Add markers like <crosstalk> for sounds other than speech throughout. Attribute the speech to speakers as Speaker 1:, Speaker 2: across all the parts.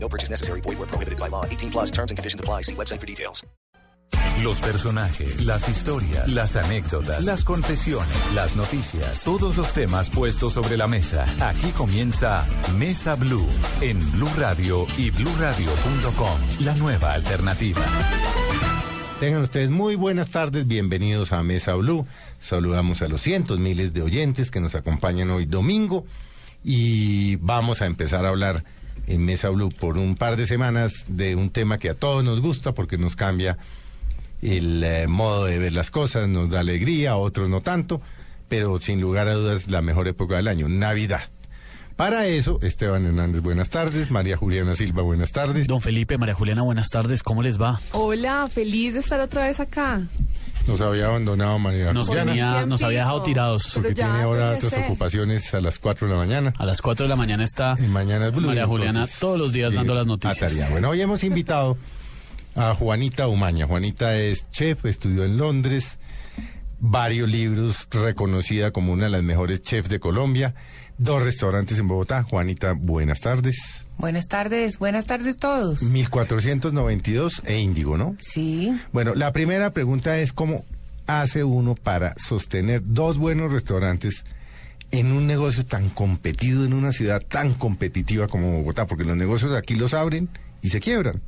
Speaker 1: No purchase necessary. Void where prohibited by law. 18 plus terms and conditions apply. See website for details.
Speaker 2: Los personajes, las historias, las anécdotas, las confesiones, las noticias, todos los temas puestos sobre la mesa. Aquí comienza Mesa Blue en Blue Radio y bluradio.com. La nueva alternativa.
Speaker 3: Tengan ustedes muy buenas tardes, bienvenidos a Mesa Blue. Saludamos a los cientos, miles de oyentes que nos acompañan hoy domingo y vamos a empezar a hablar en Mesa Blue por un par de semanas de un tema que a todos nos gusta porque nos cambia el eh, modo de ver las cosas, nos da alegría, a otros no tanto, pero sin lugar a dudas la mejor época del año, Navidad. Para eso, Esteban Hernández, buenas tardes. María Juliana Silva, buenas tardes.
Speaker 4: Don Felipe, María Juliana, buenas tardes. ¿Cómo les va?
Speaker 5: Hola, feliz de estar otra vez acá.
Speaker 3: Nos había abandonado María
Speaker 4: Nos,
Speaker 3: Juliana.
Speaker 4: tenía, nos había dejado tirados.
Speaker 3: Porque
Speaker 5: ya
Speaker 3: tiene ahora otras ocupaciones a las 4 de la mañana.
Speaker 4: A las 4 de la mañana está
Speaker 3: Y mañana es Blue.
Speaker 4: María
Speaker 3: entonces,
Speaker 4: Juliana todos los días dando las noticias.
Speaker 3: Bueno, hoy hemos invitado a Juanita Umaña. Juanita es chef, estudió en Londres, varios libros, reconocida como una de las mejores chefs de Colombia, dos restaurantes en Bogotá. Juanita, buenas tardes.
Speaker 6: Buenas tardes, buenas tardes todos.
Speaker 3: 1492 e Índigo, ¿no?
Speaker 6: Sí,
Speaker 3: Bueno, la primera pregunta es cómo hace uno para sostener dos buenos restaurantes en un negocio tan competido, en una ciudad tan competitiva como Bogotá, porque los negocios aquí los abren y se quiebran.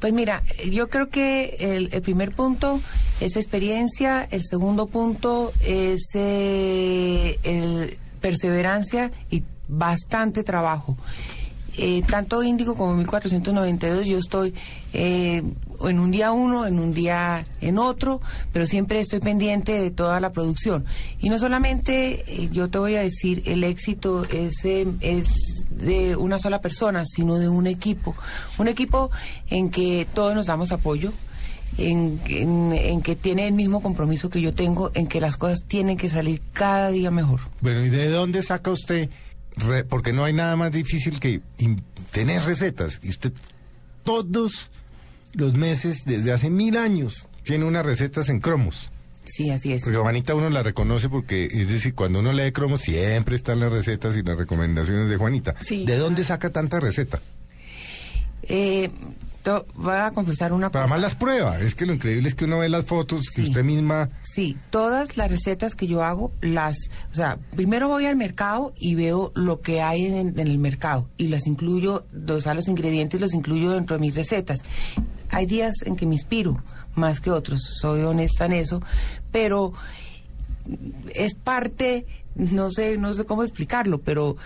Speaker 6: pues mira, yo creo que el, el primer punto es experiencia, el segundo punto es eh, el perseverancia y bastante trabajo. Eh, tanto Índigo como 1492 yo estoy eh, en un día uno, en un día en otro, pero siempre estoy pendiente de toda la producción. Y no solamente, eh, yo te voy a decir, el éxito es, eh, es de una sola persona, sino de un equipo. Un equipo en que todos nos damos apoyo. En, en- en que tiene el mismo compromiso que yo tengo, en que las cosas tienen que salir cada día mejor.
Speaker 3: Bueno, ¿y de dónde saca usted? re- porque no hay nada más difícil que in- tener recetas. Y usted todos los meses, desde hace mil años, tiene unas recetas en cromos.
Speaker 6: Sí, así es.
Speaker 3: Porque Juanita uno la reconoce porque, es decir, cuando uno lee cromos siempre están las recetas y las recomendaciones de Juanita.
Speaker 5: Sí.
Speaker 3: ¿De dónde saca tanta receta?
Speaker 6: Eh, voy a confesar una
Speaker 3: Pero
Speaker 6: cosa.
Speaker 3: además las prueba. Es que lo increíble es que uno ve las fotos que
Speaker 6: Sí.
Speaker 3: usted misma...
Speaker 6: Sí, todas las recetas que yo hago, las, o sea, primero voy al mercado y veo lo que hay en, en el mercado y las incluyo, o sea, los ingredientes los incluyo dentro de mis recetas. Hay días en que me inspiro más que otros, soy honesta en eso, pero es parte, no sé, no sé cómo explicarlo, pero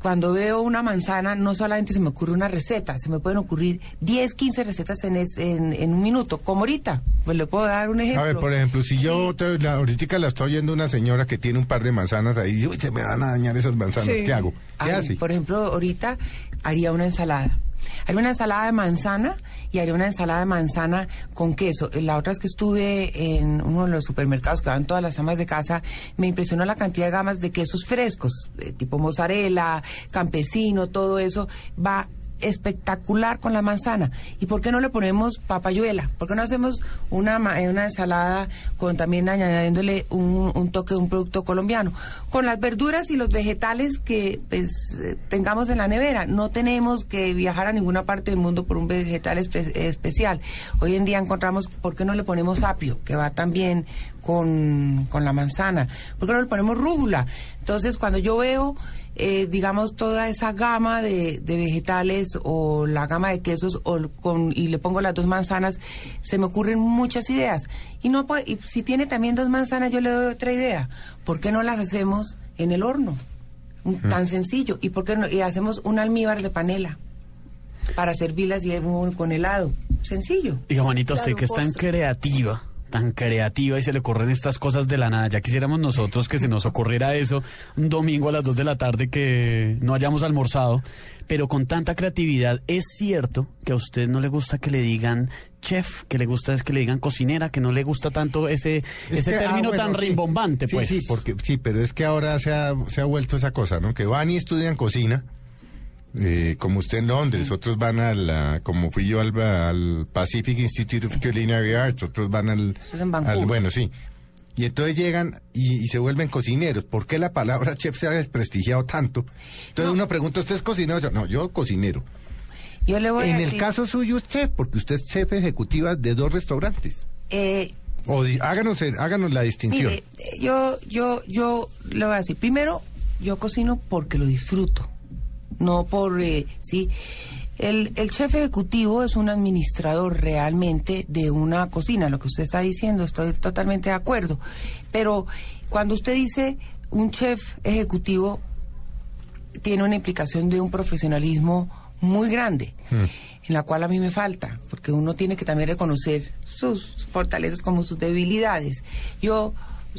Speaker 6: cuando veo una manzana, no solamente se me ocurre una receta, se me pueden ocurrir 10, 15 recetas en, es- en, en un minuto, como ahorita. Pues le puedo dar un ejemplo.
Speaker 3: A ver, por ejemplo, si yo te- la, ahorita la estoy oyendo una señora que tiene un par de manzanas ahí y dice, "Uy, se me van a dañar esas manzanas,
Speaker 5: Sí.
Speaker 3: ¿qué hago? ¿Qué
Speaker 6: Ay,
Speaker 3: hace?
Speaker 6: Por ejemplo, ahorita haría una ensalada. Haría una ensalada de manzana y haría una ensalada de manzana con queso. La otra es que estuve en uno de los supermercados que van todas las amas de casa, me impresionó la cantidad de gamas de quesos frescos, tipo mozzarella, campesino, todo eso va espectacular con la manzana. ¿Y por qué no le ponemos papayuela? ¿Por qué no hacemos una, eh, una ensalada con también añadiéndole un, toque de un producto colombiano? Con las verduras y los vegetales que pues, eh, tengamos en la nevera. No tenemos que viajar a ninguna parte del mundo por un vegetal espe- especial. Hoy en día encontramos, ¿por qué no le ponemos apio? Que va también con, con la manzana. ¿Por qué no le ponemos rúgula? Entonces, cuando yo veo eh, digamos, toda esa gama de, de vegetales o la gama de quesos o con, y le pongo las dos manzanas, se me ocurren muchas ideas. Y, no, y si tiene también dos manzanas, yo le doy otra idea. ¿Por qué no las hacemos en el horno? Un- Tan sencillo. ¿Y por qué no? Y hacemos un almíbar de panela para servirlas y un- con helado. Sencillo.
Speaker 4: Y Juanita, usted que es tan creativa, tan creativa y se le ocurren estas cosas de la nada. Ya quisiéramos nosotros que se nos ocurriera eso un domingo a las 2 de la tarde que no hayamos almorzado. Pero con tanta creatividad, es cierto que a usted no le gusta que le digan chef, que le gusta es que le digan cocinera, que no le gusta tanto ese,
Speaker 3: Es
Speaker 4: ese
Speaker 3: que, ah,
Speaker 4: término
Speaker 3: bueno,
Speaker 4: tan
Speaker 3: sí.
Speaker 4: rimbombante,
Speaker 3: Sí,
Speaker 4: pues.
Speaker 3: Sí, porque, sí, pero es que ahora se ha, se ha vuelto esa cosa, ¿no? Que van y estudian cocina, eh, como usted en Londres, otros van a la, como fui yo al, al Pacific Institute of Culinary Arts, otros van al,
Speaker 6: es en
Speaker 3: al- bueno, sí. Y entonces llegan y, y se vuelven cocineros. ¿Por qué la palabra chef se ha desprestigiado tanto? Entonces uno pregunta, ¿usted es cocinero? No, yo cocinero.
Speaker 6: Yo le voy a
Speaker 3: En el
Speaker 6: decir,
Speaker 3: caso suyo es chef, porque usted es chef ejecutiva de dos restaurantes.
Speaker 6: eh,
Speaker 3: O háganos, el- háganos la distinción.
Speaker 6: Mire, eh, yo, yo, yo le voy a decir, primero, yo cocino porque lo disfruto, no por, eh, sí. El, el chef ejecutivo es un administrador realmente de una cocina, lo que usted está diciendo, estoy totalmente de acuerdo. Pero cuando usted dice un chef ejecutivo, tiene una implicación de un profesionalismo muy grande, en la cual a mí me falta, porque uno tiene que también reconocer sus fortalezas como sus debilidades. Yo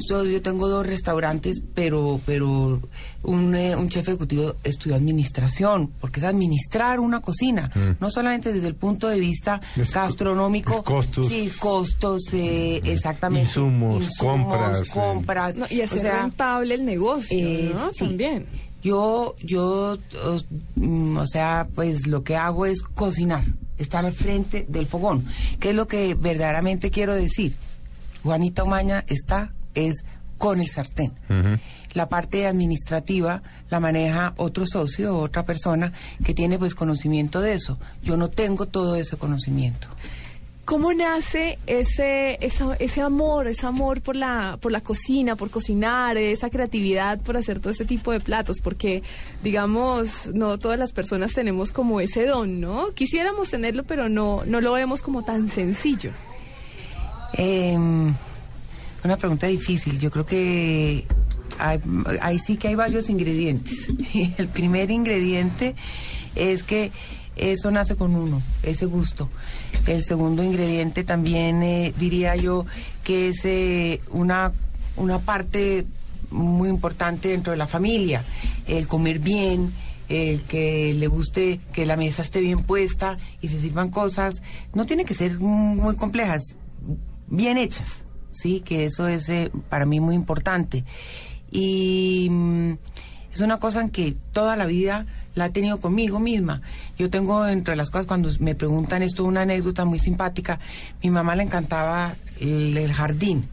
Speaker 6: yo, yo tengo dos restaurantes, pero pero un, eh, un chef ejecutivo estudió administración, porque es administrar una cocina, no solamente desde el punto de vista
Speaker 3: Es
Speaker 6: gastronómico,
Speaker 3: es costos.
Speaker 6: sí, costos, eh, exactamente,
Speaker 3: Insumos, compras, eh.
Speaker 6: compras,
Speaker 5: No, y hacer
Speaker 6: o sea,
Speaker 5: rentable el negocio,
Speaker 6: eh,
Speaker 5: ¿no?
Speaker 6: sí.
Speaker 5: También.
Speaker 6: Yo, yo, os- mm, o sea, pues lo que hago es cocinar, estar al frente del fogón. ¿Qué es lo que verdaderamente quiero decir? Juanita Omaña está, es con el sartén. La parte administrativa la maneja otro socio, otra persona que tiene pues conocimiento de eso. Yo no tengo todo ese conocimiento.
Speaker 5: ¿Cómo nace ese, esa- ese amor, ese amor por la, por la cocina, por cocinar, esa creatividad por hacer todo este tipo de platos? Porque, digamos, no todas las personas tenemos como ese don, ¿no? Quisiéramos tenerlo, pero no, no lo vemos como tan sencillo.
Speaker 6: Eh, una pregunta difícil. Yo creo que hay, ahí sí que hay varios ingredientes. <laughs> El primer ingrediente es que eso nace con uno, ese gusto. El segundo ingrediente también eh, diría yo que es eh, una, una parte muy importante dentro de la familia, el comer bien, el que le guste que la mesa esté bien puesta y se sirvan cosas, no tiene que ser muy complejas, bien hechas, sí, que eso es eh, para mí muy importante. Y mm, es una cosa en que toda la vida la he tenido conmigo misma. Yo tengo entre las cosas, cuando me preguntan esto, una anécdota muy simpática. Mi mamá le encantaba el, el jardín.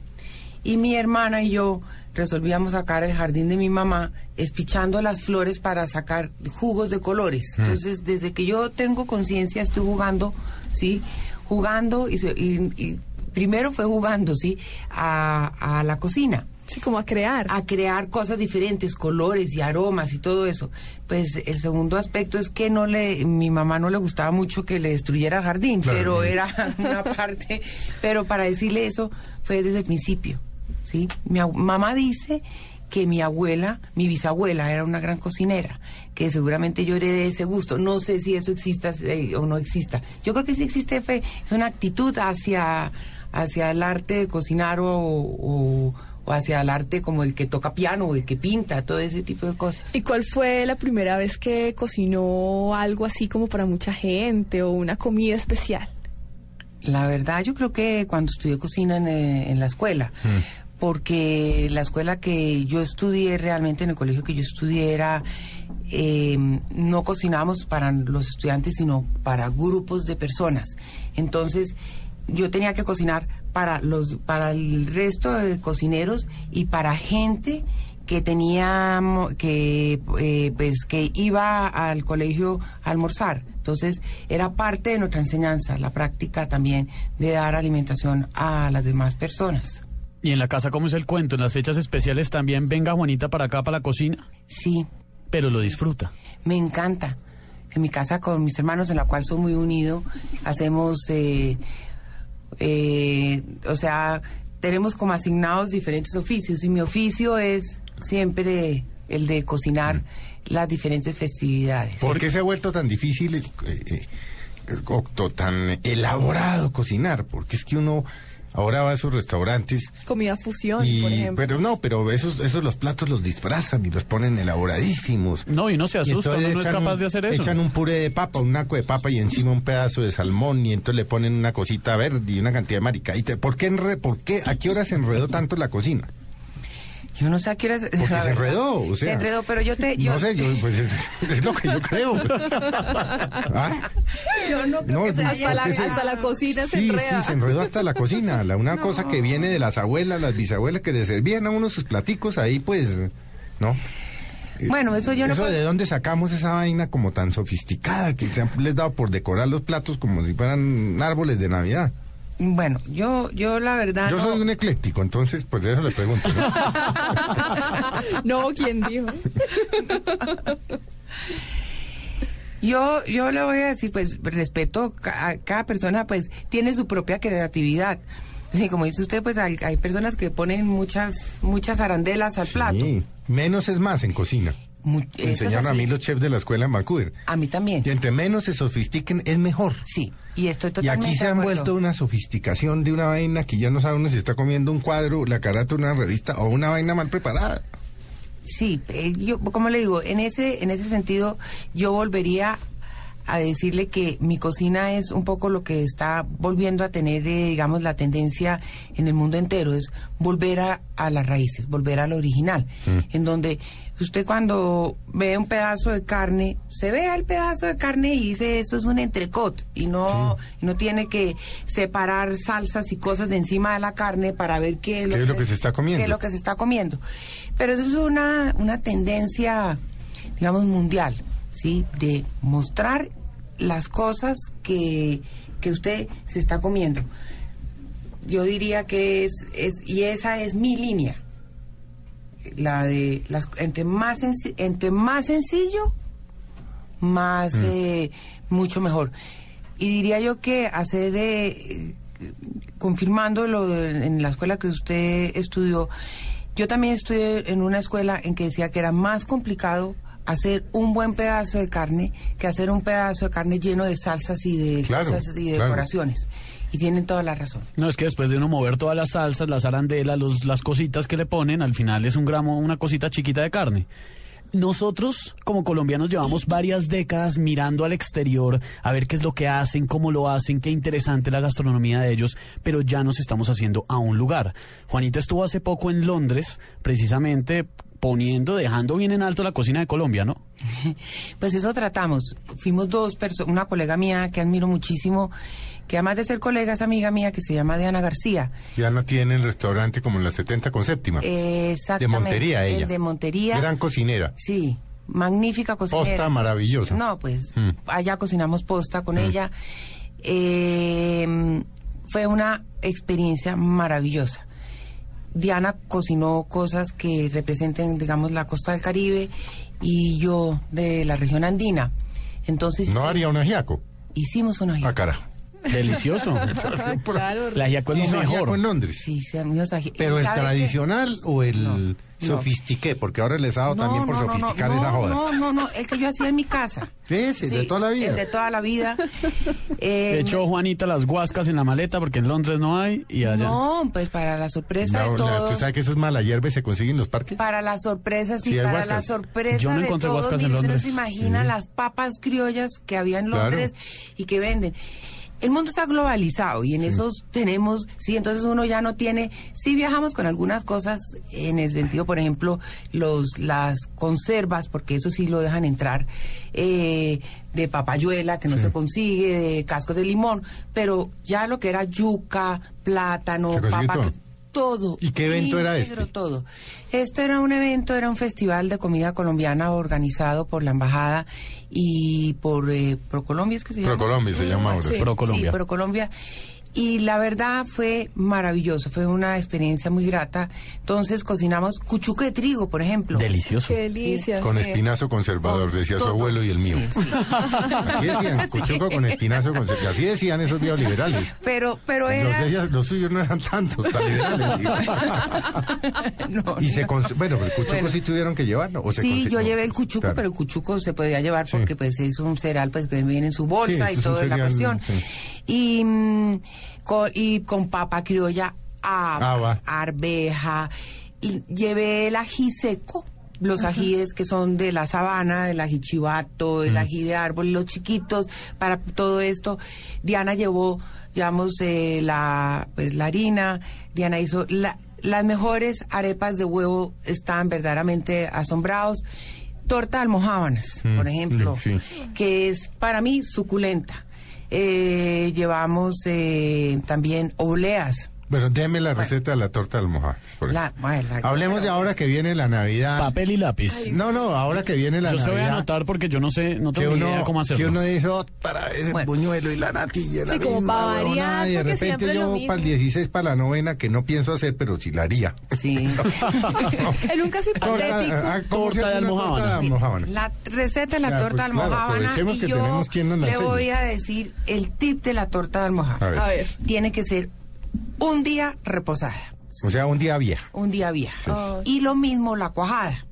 Speaker 6: Y mi hermana y yo resolvíamos sacar el jardín de mi mamá espichando las flores para sacar jugos de colores. Entonces, desde que yo tengo conciencia, estoy jugando, ¿sí? Jugando y, se- y- y primero fue jugando, ¿sí? A, a la cocina
Speaker 5: Sí, como a crear.
Speaker 6: a crear cosas diferentes, colores y aromas y todo eso. Pues el segundo aspecto es que no le, mi mamá no le gustaba mucho que le destruyera el jardín,
Speaker 3: Claro.
Speaker 6: pero era <laughs> una <laughs> parte, pero para decirle eso fue desde el principio, ¿sí? Mi mamá dice que mi abuela, mi bisabuela era una gran cocinera, que seguramente yo heredé ese gusto. No sé si eso exista eh, o no exista. Yo creo que sí existe fe, es una actitud hacia, hacia el arte de cocinar o, o- o hacia el arte como el que toca piano o el que pinta, todo ese tipo de cosas.
Speaker 5: ¿Y cuál fue la primera vez que cocinó algo así como para mucha gente o una comida especial?
Speaker 6: La verdad, yo creo que cuando estudié cocina en, eh, en la escuela, porque la escuela que yo estudié realmente, en el colegio que yo estudié era, eh, no cocinábamos para los estudiantes, sino para grupos de personas. Entonces, yo tenía que cocinar para los, para el resto de cocineros y para gente que tenía que eh, pues que iba al colegio a almorzar. Entonces era parte de nuestra enseñanza la práctica también de dar alimentación a las demás personas.
Speaker 4: Y en la casa, ¿cómo es el cuento? En las fechas especiales también venga Juanita para acá, para la cocina,
Speaker 6: sí.
Speaker 4: Pero lo disfruta.
Speaker 6: me encanta. En mi casa con mis hermanos en la cual soy muy unido hacemos eh, eh, o sea tenemos como asignados diferentes oficios y mi oficio es siempre el de cocinar las diferentes festividades
Speaker 3: ¿Por qué se ha vuelto tan difícil, eh, eh, tan elaborado cocinar? Porque es que uno ahora va a sus restaurantes
Speaker 5: Comida fusión,
Speaker 3: y,
Speaker 5: por ejemplo.
Speaker 3: pero no, pero esos, esos los platos los disfrazan y los ponen elaboradísimos.
Speaker 4: No, y no se asusta,
Speaker 3: entonces
Speaker 4: uno no es
Speaker 3: echan
Speaker 4: capaz
Speaker 3: un-
Speaker 4: de hacer eso.
Speaker 3: Echan un puré de papa, un naco de papa y encima un pedazo de salmón y entonces le ponen una cosita verde y una cantidad de maricadita. ¿Por qué, enre- por qué, a qué hora se enredó tanto la cocina?
Speaker 6: Yo no sé a qué hora...
Speaker 3: Porque <laughs>
Speaker 6: la
Speaker 3: se enredó, o sea.
Speaker 6: Se enredó, pero yo te... Yo,
Speaker 3: No sé, yo, pues es, lo que yo creo. <laughs> ¿Ah?
Speaker 6: yo no creo
Speaker 3: No,
Speaker 6: que se
Speaker 3: no,
Speaker 6: haya
Speaker 5: hasta, la,
Speaker 3: porque se-
Speaker 5: hasta la cocina se enreda.
Speaker 3: sí, se enredó hasta la cocina. La, una cosa que viene de las abuelas, las bisabuelas que le servían a uno sus platicos ahí, pues, ¿no?
Speaker 6: Bueno, eso yo no
Speaker 3: Eso
Speaker 6: puedo-
Speaker 3: de dónde sacamos esa vaina como tan sofisticada que se han les dado por decorar los platos como si fueran árboles de Navidad.
Speaker 6: Bueno, yo, yo la verdad
Speaker 3: Yo
Speaker 6: no-
Speaker 3: soy un ecléctico, entonces pues de eso le pregunto. ¿no? <laughs>
Speaker 5: ¿quién dijo? <laughs>
Speaker 6: Yo, yo le voy a decir, pues, respeto a cada persona, pues, tiene su propia creatividad. Sí, como dice usted, pues hay, hay personas que ponen muchas, muchas arandelas al plato.
Speaker 3: Sí, menos es más en cocina. Me enseñaron a mí los chefs de la escuela en Vancouver.
Speaker 6: A mí también.
Speaker 3: Y entre menos se sofistiquen es mejor.
Speaker 6: Sí, y estoy
Speaker 3: Y aquí se han vuelto una sofisticación de una vaina que ya no sabe uno si está comiendo un cuadro, la carata de una revista o una vaina mal preparada.
Speaker 6: Sí, eh, yo, como le digo, en ese, en ese sentido, yo volvería a decirle que mi cocina es un poco lo que está volviendo a tener, eh, digamos, la tendencia en el mundo entero, es volver a, a las raíces, volver al original, en donde usted cuando ve un pedazo de carne, se ve el pedazo de carne y dice, esto es un entrecot, y no, y no tiene que separar salsas y cosas de encima de la carne para ver qué es
Speaker 3: ¿Qué es lo que se está comiendo?
Speaker 6: qué es lo que se está comiendo. Pero eso es una, una tendencia, digamos, mundial, ¿sí? De mostrar las cosas que, que usted se está comiendo. Yo diría que es, es, y esa es mi línea. La de las entre más entre más sencillo, más eh, mucho mejor. Y diría yo que hacer eh, confirmando lo de- en la escuela que usted estudió, yo también estudié en una escuela en que decía que era más complicado hacer un buen pedazo de carne que hacer un pedazo de carne lleno de salsas y de
Speaker 3: Claro,
Speaker 6: cosas y de
Speaker 3: claro.
Speaker 6: decoraciones. Y tienen toda la razón.
Speaker 4: No, es que después de uno mover todas las salsas, las arandelas, los, las cositas que le ponen, al final es un gramo, una cosita chiquita de carne. Nosotros, como colombianos, llevamos varias décadas mirando al exterior a ver qué es lo que hacen, cómo lo hacen, qué interesante la gastronomía de ellos, pero ya nos estamos haciendo a un lugar. Juanita estuvo hace poco en Londres, precisamente poniendo, dejando bien en alto la cocina de Colombia, ¿no? <laughs>
Speaker 6: Pues eso tratamos. Fuimos dos personas, una colega mía que admiro muchísimo, que además de ser colega es amiga mía, que se llama Diana García.
Speaker 3: Ya no tiene el restaurante como en la 70 con séptima.
Speaker 6: Eh, Exactamente.
Speaker 3: de Montería ella.
Speaker 6: De Montería.
Speaker 3: Gran cocinera.
Speaker 6: Sí, magnífica cocinera.
Speaker 3: Posta maravillosa.
Speaker 6: No, pues
Speaker 3: Mm.
Speaker 6: allá cocinamos posta con ella. Eh, fue una experiencia maravillosa. Diana cocinó cosas que representen, digamos, la costa del Caribe y yo de la región andina. Entonces
Speaker 3: No haría un ajiaco.
Speaker 6: hicimos una
Speaker 3: Ah, carajo.
Speaker 4: Delicioso. <laughs>
Speaker 5: Claro.
Speaker 4: La ajiaco es lo
Speaker 3: ajiaco
Speaker 4: mejor.
Speaker 3: en Londres.
Speaker 6: Sí, sí, amigos,
Speaker 3: Pero el tradicional o el
Speaker 6: No,
Speaker 3: sofistiqué, porque ahora les ha dado también por sofisticar
Speaker 6: no,
Speaker 3: esa joda.
Speaker 6: No, no, no, el que yo hacía en mi casa.
Speaker 3: Sí, sí, de toda la vida.
Speaker 6: el de toda la vida. <laughs> Eh,
Speaker 4: De hecho, Juanita las guascas en la maleta porque en Londres no hay y allá.
Speaker 6: no, pues para la sorpresa
Speaker 3: No,
Speaker 6: de todos.
Speaker 3: ¿Tú sabes que esos mala hierbe se consiguen en los parques?
Speaker 6: Para la sorpresa, sí,
Speaker 3: Sí,
Speaker 6: para
Speaker 3: guascas.
Speaker 6: la sorpresa
Speaker 4: Yo no
Speaker 6: de
Speaker 4: encontré
Speaker 6: todos.
Speaker 4: guascas en
Speaker 6: usted no se
Speaker 4: Londres.
Speaker 6: imagina las papas criollas que había en
Speaker 3: Claro.
Speaker 6: Londres y que venden. El mundo está globalizado y en esos tenemos, sí, entonces uno ya no tiene, sí viajamos con algunas cosas en el sentido, por ejemplo, los las conservas, porque eso sí lo dejan entrar, eh, de papayuela que no se consigue, de cascos de limón, pero ya lo que era yuca, plátano, papa,
Speaker 3: todo. ¿Y qué evento era este?
Speaker 6: todo. Este era un evento, era un festival de comida colombiana organizado por la embajada y por eh, Procolombia, ¿es que se llama?
Speaker 3: Procolombia se llama ahora.
Speaker 6: Sí,
Speaker 4: Procolombia.
Speaker 6: Sí, Procolombia. Y la verdad fue maravilloso, fue una experiencia muy grata. Entonces cocinamos cuchuco de trigo, por ejemplo.
Speaker 4: Delicioso.
Speaker 5: Qué delicia.
Speaker 3: Con
Speaker 5: sí.
Speaker 3: espinazo conservador,
Speaker 6: Con
Speaker 3: decía su abuelo y el mío.
Speaker 6: Sí, sí.
Speaker 3: Así decían, cuchuco con espinazo conservador. Así decían esos neoliberales.
Speaker 6: Pero, pero
Speaker 3: Los,
Speaker 6: era...
Speaker 3: de ellas- los suyos no eran tantos, tan liberales. <laughs>
Speaker 6: No,
Speaker 3: y se cons- bueno, pero el cuchuco
Speaker 6: Bueno.
Speaker 3: sí tuvieron que llevarlo. ¿o se
Speaker 6: Sí, yo llevé el cuchuco,
Speaker 3: Claro.
Speaker 6: pero el cuchuco se podía llevar
Speaker 3: Sí.
Speaker 6: porque pues es un cereal pues que viene en su bolsa
Speaker 3: Sí,
Speaker 6: y toda la cuestión. Y, mm, con, y con papa criolla,
Speaker 3: Haba.
Speaker 6: arveja. Y llevé el ají seco, los ajíes que son de la sabana, el ají chivato, el ají de árbol, los chiquitos, para todo esto. Diana llevó, llevamos eh, la, pues, la harina, Diana hizo la- las mejores arepas de huevo, están verdaderamente asombrados. Torta de almojábanas,
Speaker 3: Mm,
Speaker 6: por ejemplo,
Speaker 3: sí.
Speaker 6: que es para mí suculenta. Eh, llevamos eh, también obleas.
Speaker 3: Bueno, déme la receta de la torta de almohada. por
Speaker 6: La-
Speaker 3: ejemplo.
Speaker 6: bueno, la-
Speaker 3: Hablemos de ahora que viene la Navidad.
Speaker 4: Papel y lápiz.
Speaker 3: No, no, ahora que viene la
Speaker 4: Yo se voy a
Speaker 3: Navidad.
Speaker 4: anotar porque yo no sé, no tengo ni
Speaker 3: uno,
Speaker 4: idea cómo hacerlo.
Speaker 3: que uno dice otra vez el
Speaker 6: Bueno.
Speaker 3: buñuelo y la natilla. la
Speaker 5: Sí, como
Speaker 3: misma
Speaker 5: pa' variar,
Speaker 3: y de repente yo para el 16, para la novena, que no pienso hacer, pero sí la haría.
Speaker 6: Sí. <laughs>
Speaker 5: En un caso hipotético.
Speaker 3: ah, ¿cómo se
Speaker 4: Torta
Speaker 3: torta de almojábana?
Speaker 6: La receta de la
Speaker 3: Ya,
Speaker 6: torta de
Speaker 3: pues, claro,
Speaker 6: almojábana
Speaker 3: aprovechemos
Speaker 6: y
Speaker 3: que
Speaker 6: yo
Speaker 3: tenemos quien nos la
Speaker 6: le
Speaker 3: enseñe.
Speaker 6: voy a decir el tip de la torta de
Speaker 3: A
Speaker 6: almojábana.
Speaker 3: ver.
Speaker 5: A ver.
Speaker 6: Tiene que ser un día reposada,
Speaker 3: O sea, un día vieja.
Speaker 6: un día vieja.
Speaker 5: Ah.
Speaker 6: Y lo mismo la cuajada.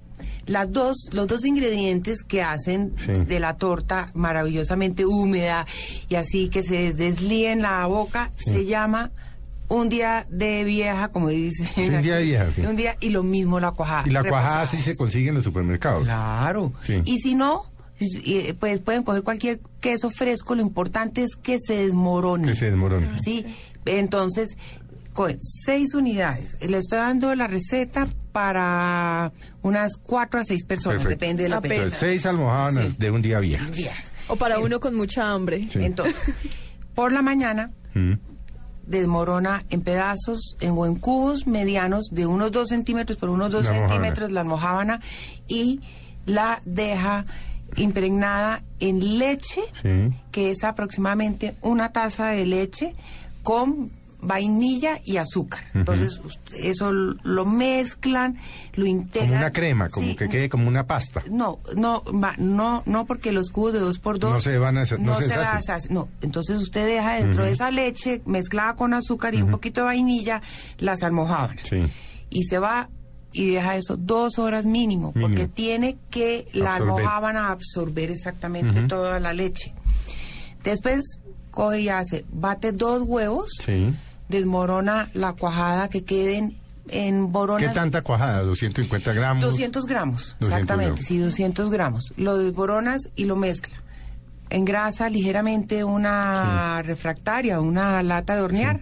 Speaker 6: Las dos, los dos ingredientes que hacen
Speaker 3: Sí.
Speaker 6: de la torta maravillosamente húmeda y así que se deslíe en la boca, se llama un día de vieja, como dicen.
Speaker 3: un día de vieja, sí.
Speaker 6: Un día y lo mismo la cuajada.
Speaker 3: Y la cuajada sí se consigue en los supermercados.
Speaker 6: Claro.
Speaker 3: Sí.
Speaker 6: Y si no, y, pues pueden coger cualquier queso fresco, lo importante es que se desmorone.
Speaker 3: Que se desmorona.
Speaker 6: Sí, entonces, cogen seis unidades. Le estoy dando la receta para unas cuatro a seis personas,
Speaker 3: Perfecto.
Speaker 6: depende de la
Speaker 5: Apenas.
Speaker 3: Entonces, seis almohábanas
Speaker 6: Sí.
Speaker 3: de un día vieja.
Speaker 6: Días.
Speaker 5: O para uno con mucha hambre.
Speaker 3: Sí.
Speaker 6: Entonces, <laughs> por la mañana
Speaker 3: Mm.
Speaker 6: desmorona en pedazos en, o en cubos medianos de unos dos centímetros por unos dos
Speaker 3: La
Speaker 6: centímetros la almohábana y la deja impregnada en leche,
Speaker 3: Sí.
Speaker 6: que es aproximadamente una taza de leche con vainilla y azúcar. Entonces, ust- eso lo mezclan, lo integran.
Speaker 3: Como una crema, como
Speaker 6: Sí,
Speaker 3: que quede como una pasta.
Speaker 6: no, no, no, no, porque los cubos de dos por dos
Speaker 3: No se van a hacer- no
Speaker 6: no
Speaker 3: se
Speaker 6: se va a. No, entonces usted deja dentro de esa leche mezclada con azúcar y un poquito de vainilla las almojábanas
Speaker 3: Sí.
Speaker 6: y se va y deja eso dos horas mínimo,
Speaker 3: Mínimo.
Speaker 6: porque tiene que la
Speaker 3: Absorber.
Speaker 6: almohábana absorber exactamente toda la leche. Después coge y hace, bate dos huevos,
Speaker 3: Sí.
Speaker 6: desmorona la cuajada que queden en boronas.
Speaker 3: ¿Qué tanta cuajada? 250 gramos.
Speaker 6: 200 gramos,
Speaker 3: 200
Speaker 6: exactamente,
Speaker 3: gramos.
Speaker 6: sí, 200 gramos. Lo desboronas y lo mezcla. Engrasa ligeramente una refractaria, una lata de hornear,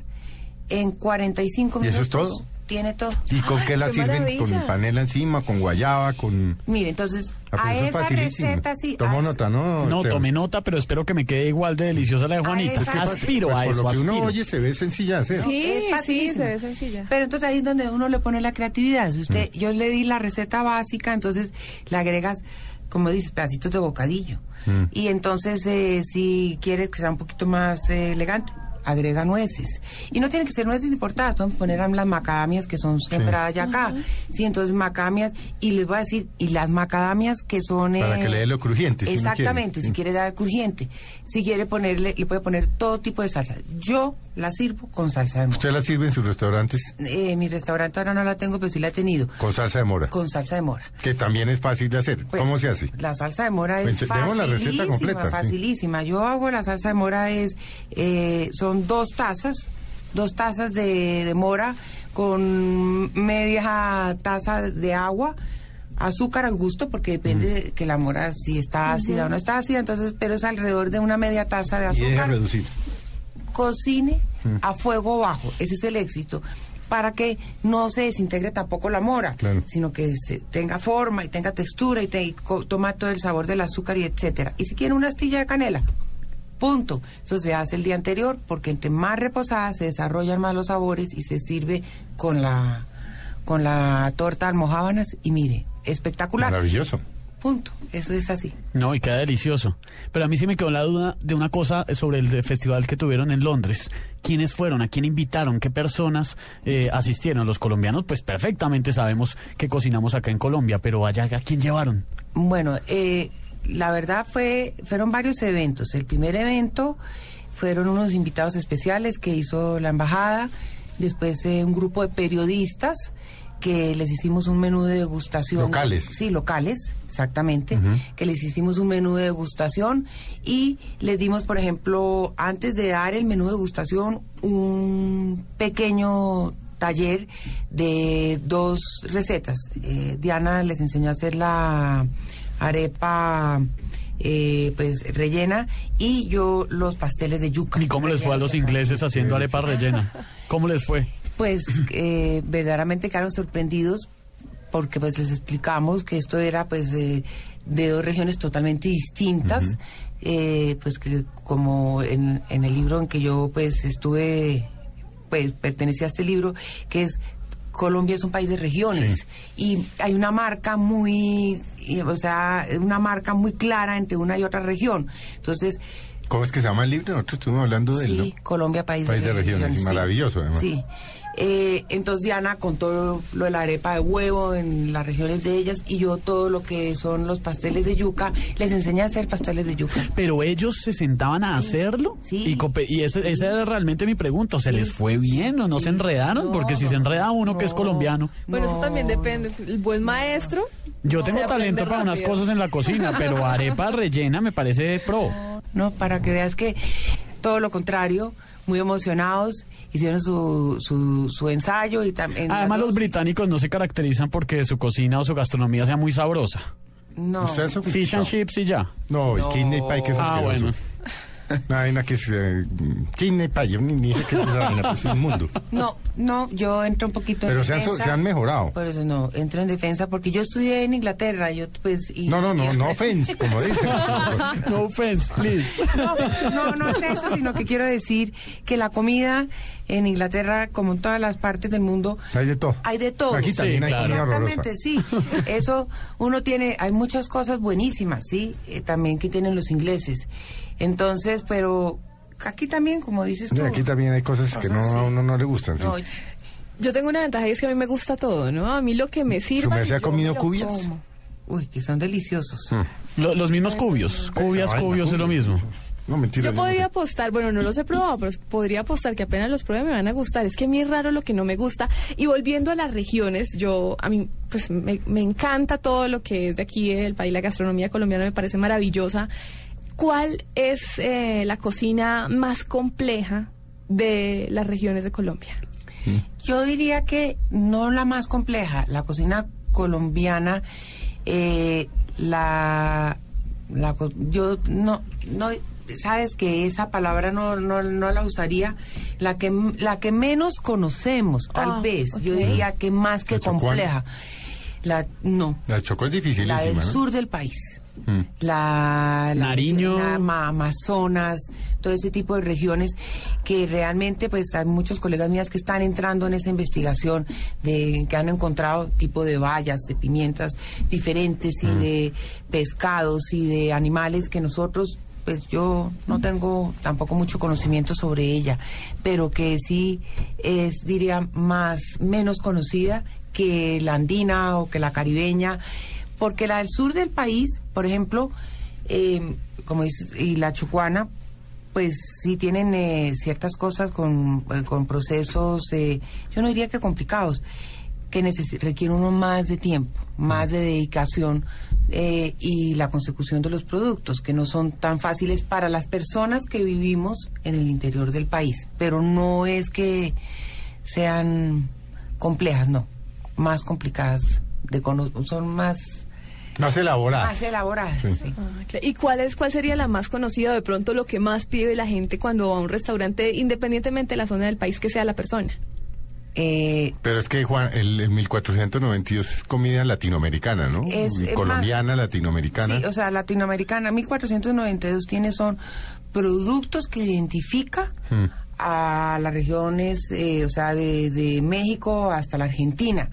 Speaker 6: en 45
Speaker 3: ¿Y eso
Speaker 6: minutos.
Speaker 3: es todo?
Speaker 6: Tiene todo.
Speaker 3: ¿Y con
Speaker 5: Ay,
Speaker 3: qué la
Speaker 5: qué
Speaker 3: sirven?
Speaker 5: maravilla.
Speaker 3: ¿Con panela encima? ¿Con guayaba? ¿Con...?
Speaker 6: Mire, entonces,
Speaker 3: Ah,
Speaker 6: a esa receta sí.
Speaker 3: Tomo
Speaker 6: a
Speaker 3: nota, ¿no?
Speaker 4: No,
Speaker 3: Teo?
Speaker 4: tome nota, pero espero que me quede igual de deliciosa la de Juanita.
Speaker 6: esa-
Speaker 4: Aspiro
Speaker 3: Pues
Speaker 4: a
Speaker 3: por
Speaker 4: eso,
Speaker 3: lo que uno oye se ve sencilla hacer.
Speaker 5: Sí,
Speaker 6: Es
Speaker 5: sí, se ve sencilla.
Speaker 6: Pero entonces ahí es donde uno le pone la creatividad. Si usted,
Speaker 3: Mm.
Speaker 6: yo le di la receta básica, entonces le agregas, como dices, pedacitos de bocadillo.
Speaker 3: Mm.
Speaker 6: Y entonces, eh, si quieres que sea un poquito más eh, elegante, agrega nueces. Y no tiene que ser nueces importadas, pueden poner las macadamias que son sembradas ya acá. Sí, entonces macadamias, y les voy a decir, y las macadamias que son...
Speaker 3: Para
Speaker 6: eh,
Speaker 3: que le dé lo crujiente, si
Speaker 6: Exactamente,
Speaker 3: quiere.
Speaker 6: si
Speaker 3: Sí.
Speaker 6: quiere dar crujiente. Si quiere ponerle, le puede poner todo tipo de salsa. Yo la sirvo con salsa de mora.
Speaker 3: ¿Usted la sirve en sus restaurantes
Speaker 6: Eh, mi restaurante ahora no la tengo, pero sí la he tenido.
Speaker 3: con salsa de mora?
Speaker 6: Con salsa de mora.
Speaker 3: Que también es fácil de hacer.
Speaker 6: Pues,
Speaker 3: ¿Cómo se hace?
Speaker 6: La salsa de mora
Speaker 3: Pues,
Speaker 6: es
Speaker 3: demos la receta
Speaker 6: facilísima,
Speaker 3: completa, sí.
Speaker 6: facilísima. Yo hago la salsa de mora es, eh, son dos tazas, dos tazas de, de mora con media taza de agua, azúcar al gusto, porque depende
Speaker 3: Mm.
Speaker 6: de que la mora si está ácida o no está ácida, entonces, pero es alrededor de una media taza de
Speaker 3: Y deja
Speaker 6: azúcar
Speaker 3: reducir.
Speaker 6: cocine
Speaker 3: Mm.
Speaker 6: a fuego bajo, ese es el éxito, para que no se desintegre tampoco la mora,
Speaker 3: Claro.
Speaker 6: sino que se tenga forma y tenga textura y, te, y toma todo el sabor del azúcar y etcétera. Y si quiere una astilla de canela, punto. Eso se hace el día anterior porque entre más reposada se desarrollan más los sabores y se sirve con la con la torta almojábanas y mire, espectacular.
Speaker 3: Maravilloso.
Speaker 6: Punto. Eso es así.
Speaker 4: No, y queda delicioso. Pero a mí sí me quedó la duda de una cosa sobre el festival que tuvieron en Londres. ¿Quiénes fueron? ¿A quién invitaron? ¿Qué personas eh, asistieron? Los colombianos, pues perfectamente sabemos que cocinamos acá en Colombia, pero allá, ¿a quién llevaron?
Speaker 6: Bueno, eh, la verdad fue, fueron varios eventos. El primer evento fueron unos invitados especiales que hizo la embajada, después eh, un grupo de periodistas que les hicimos un menú de degustación.
Speaker 3: Locales.
Speaker 6: Sí, locales, exactamente. Que les hicimos un menú de degustación y les dimos, por ejemplo, antes de dar el menú de degustación, un pequeño taller de dos recetas. Eh, Diana les enseñó a hacer la arepa eh, pues rellena y yo los pasteles de yuca.
Speaker 4: ¿Y cómo les fue a los ingleses haciendo arepa rellena? ¿Cómo les fue?
Speaker 6: Pues eh, verdaderamente quedaron sorprendidos porque pues les explicamos que esto era pues eh, de dos regiones totalmente distintas, eh, pues que como en, en el libro en que yo pues estuve, pues pertenecía a este libro, que es Colombia es un país de regiones y hay una marca muy, o sea, una marca muy clara entre una y otra región. Entonces,
Speaker 3: ¿Cómo es que se llama el libro? Nosotros estuvimos hablando de él,
Speaker 6: Sí,
Speaker 3: ¿no?
Speaker 6: Colombia, país,
Speaker 3: País de regiones,
Speaker 6: sí.
Speaker 3: maravilloso, además.
Speaker 6: Sí. Eh, entonces Diana contó lo de la arepa de huevo en las regiones de ellas y yo todo lo que son los pasteles de yuca. Les enseñé a hacer pasteles de yuca.
Speaker 4: Pero ellos se sentaban a hacerlo.
Speaker 6: Sí.
Speaker 4: Y, ese- esa era realmente mi pregunta. ¿Se les fue bien o no se enredaron?
Speaker 6: No,
Speaker 4: Porque si se enreda uno que es
Speaker 6: no.
Speaker 4: colombiano.
Speaker 5: Bueno, eso también depende. El buen maestro.
Speaker 4: Yo tengo talento para unas cosas en la cocina, <laughs> pero arepa rellena me parece pro.
Speaker 6: No, para que veas que todo lo contrario, muy emocionados, hicieron su, su, su ensayo y también...
Speaker 4: Además, los británicos no se caracterizan porque su cocina o su gastronomía sea muy sabrosa.
Speaker 6: No.
Speaker 3: ¿Usted es
Speaker 4: Fish and chips y ya.
Speaker 3: No, el
Speaker 6: No.
Speaker 3: kidney pie que es
Speaker 4: Ah,
Speaker 3: asqueroso.
Speaker 4: bueno. <laughs>
Speaker 3: Una vaina que es eh, kidney pie, yo ni, ni sé qué es esa vaina, pues es inmundo.
Speaker 6: No, no, yo entro un poquito
Speaker 3: Pero
Speaker 6: en
Speaker 3: se han,
Speaker 6: defensa.
Speaker 3: se han mejorado.
Speaker 6: Por eso no, entro en defensa porque yo estudié en Inglaterra, yo pues... Y,
Speaker 3: No, no, no, no offense, como dicen. <laughs>
Speaker 4: No offense, please.
Speaker 6: No, no, no es eso, sino que quiero decir que la comida en Inglaterra, como en todas las partes del mundo,
Speaker 3: Hay de todo.
Speaker 6: hay de todo.
Speaker 3: Aquí también hay
Speaker 4: claro.
Speaker 3: comida horrorosa.
Speaker 6: Exactamente, sí. Eso uno tiene, hay muchas cosas buenísimas, sí, eh, también que tienen los ingleses. Entonces, pero aquí también, como dices tú.
Speaker 3: Aquí también hay cosas que no, a uno no le gustan. sí.
Speaker 6: no,
Speaker 5: Yo tengo una ventaja y es que a mí me gusta todo, ¿no? A mí lo que me sirva.
Speaker 3: merced ha comido cubias?
Speaker 5: como.
Speaker 6: uy, que son deliciosos.
Speaker 4: Lo- los mismos cubios. Cubias,
Speaker 3: vaina,
Speaker 4: cubios es lo mismo.
Speaker 3: No, mentira.
Speaker 5: Yo podría apostar, bueno, no los he probado, pero podría apostar que apenas los pruebe me van a gustar. Es que a mí es raro lo que no me gusta. Y volviendo a las regiones, yo, a mí, pues me, me encanta todo lo que es de aquí del país. La gastronomía colombiana me parece maravillosa. ¿Cuál es eh, la cocina más compleja de las regiones de Colombia?
Speaker 6: Yo diría que no la más compleja, la cocina colombiana, eh, la, la yo no, no, sabes que esa palabra no, no, no la usaría, la que, la que menos conocemos, tal
Speaker 5: Ah,
Speaker 6: vez, yo diría que más que compleja, la, no,
Speaker 3: La Chocó es dificilísima.
Speaker 6: la del
Speaker 3: ¿no?
Speaker 6: sur del país.
Speaker 3: Mm.
Speaker 6: La, la
Speaker 4: Nariño.
Speaker 6: la Amazonas, todo ese tipo de regiones que realmente pues hay muchos colegas mías que están entrando en esa investigación de que han encontrado tipo de bayas, de pimientas diferentes y de pescados y de animales que nosotros pues yo no tengo tampoco mucho conocimiento sobre ella, pero que sí es diría más menos conocida que la andina o que la caribeña porque la del sur del país, por ejemplo, eh, como dices, y la chucuana, pues sí tienen eh, ciertas cosas con, eh, con procesos, eh, yo no diría que complicados, que requieren uno más de tiempo, más de dedicación eh, y la consecución de los productos, que no son tan fáciles para las personas que vivimos en el interior del país. Pero no es que sean complejas, no, más complicadas, de son más,
Speaker 3: Más elaborada.
Speaker 6: más elaboradas. sí.
Speaker 5: Ah, ¿Y cuál es cuál sería la más conocida de pronto lo que más pide la gente cuando va a un restaurante, independientemente de la zona del país que sea la persona?
Speaker 6: Eh,
Speaker 3: Pero es que, Juan, el, el 1492 es comida latinoamericana, ¿no?
Speaker 6: Es-
Speaker 3: colombiana, latinoamericana.
Speaker 6: Sí, o sea, latinoamericana. 1492 tiene son productos que identifica
Speaker 3: Mm.
Speaker 6: a las regiones, eh, o sea, de, de México hasta la Argentina.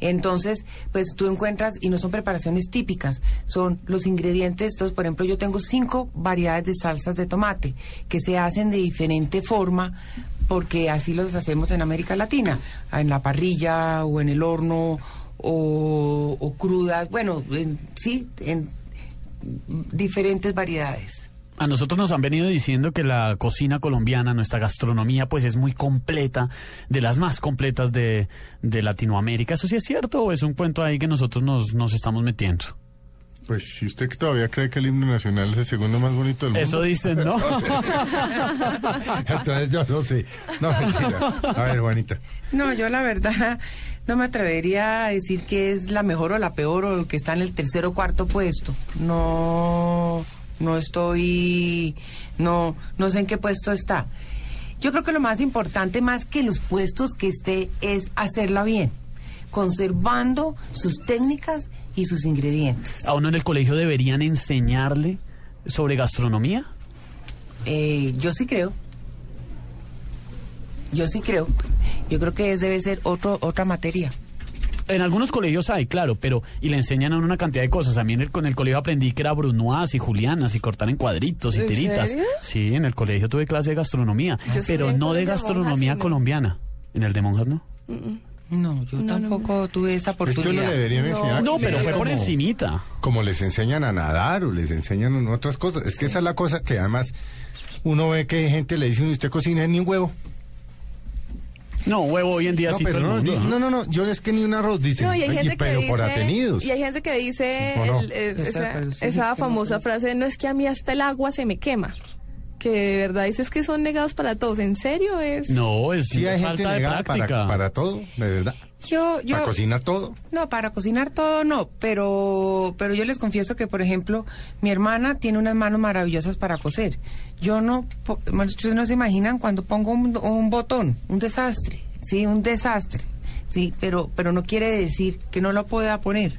Speaker 6: Entonces, pues tú encuentras, y no son preparaciones típicas, son los ingredientes. Entonces, por ejemplo, yo tengo cinco variedades de salsas de tomate que se hacen de diferente forma porque así los hacemos en América Latina, en la parrilla o en el horno o, o crudas, bueno, en- sí, en diferentes variedades.
Speaker 4: A nosotros nos han venido diciendo que la cocina colombiana, nuestra gastronomía, pues es muy completa, de las más completas de, de Latinoamérica. ¿Eso sí es cierto o es un cuento ahí que nosotros nos, nos estamos metiendo?
Speaker 7: Pues si usted todavía cree que el himno nacional es el segundo más bonito del mundo.
Speaker 4: Eso dicen, ¿no? <laughs>
Speaker 3: Entonces yo no sé. No, mentira. A ver, Juanita.
Speaker 6: No, yo la verdad no me atrevería a decir que es la mejor o la peor o que está en el tercer o cuarto puesto. No, no estoy, no, no sé en qué puesto está. Yo creo que lo más importante, más que los puestos que esté, es hacerla bien, conservando sus técnicas y sus ingredientes.
Speaker 4: ¿A uno en el colegio deberían enseñarle sobre gastronomía?
Speaker 6: Eh, yo sí creo. Yo sí creo. Yo creo que es- debe ser otro, otra materia.
Speaker 4: En algunos colegios hay, claro, pero y le enseñan a uno una cantidad de cosas. A mí en el, con el colegio aprendí que era brunoise y julianas y cortar en cuadritos y
Speaker 5: ¿En
Speaker 4: tiritas.
Speaker 5: serio?
Speaker 4: Sí, en el colegio tuve clase de gastronomía,
Speaker 5: Yo
Speaker 4: pero
Speaker 5: en
Speaker 4: no de gastronomía
Speaker 5: monjas
Speaker 4: colombiana. En el de monjas no.
Speaker 6: No, yo
Speaker 5: No, no,
Speaker 6: tampoco tuve esa
Speaker 3: Es que uno
Speaker 6: oportunidad.
Speaker 3: le deberían enseñar.
Speaker 4: No, pero fue por encimita.
Speaker 3: Como les enseñan a nadar o les enseñan en otras cosas. Es que esa es la cosa que además uno ve que gente le dice, usted cocina ni un huevo.
Speaker 4: No, huevo hoy en día
Speaker 3: No,
Speaker 4: sí
Speaker 3: pero
Speaker 4: todo el
Speaker 3: no,
Speaker 4: mundo,
Speaker 3: dice,
Speaker 4: ¿no?
Speaker 3: no, no, no, yo es que ni un arroz, dicen.
Speaker 5: No, y hay
Speaker 3: Ay,
Speaker 5: gente que
Speaker 3: pero
Speaker 5: dice,
Speaker 3: por atenidos.
Speaker 5: Y hay gente que dice esa, esa
Speaker 6: que
Speaker 5: famosa frase, no es que a mí hasta el agua se me quema. Que de verdad dices que son negados para todos. ¿En serio es?
Speaker 4: No, es
Speaker 3: Sí hay gente
Speaker 4: falta de
Speaker 3: negada
Speaker 4: práctica.
Speaker 3: para, para todo, de verdad.
Speaker 6: Yo, yo,
Speaker 3: Para cocinar todo.
Speaker 6: No, para cocinar todo no, pero, pero yo les confieso que, por ejemplo, mi hermana tiene unas manos maravillosas para coser. Yo no, ustedes no se imaginan cuando pongo un, un botón, un desastre, sí, un desastre, sí, pero, pero no quiere decir que no lo pueda poner.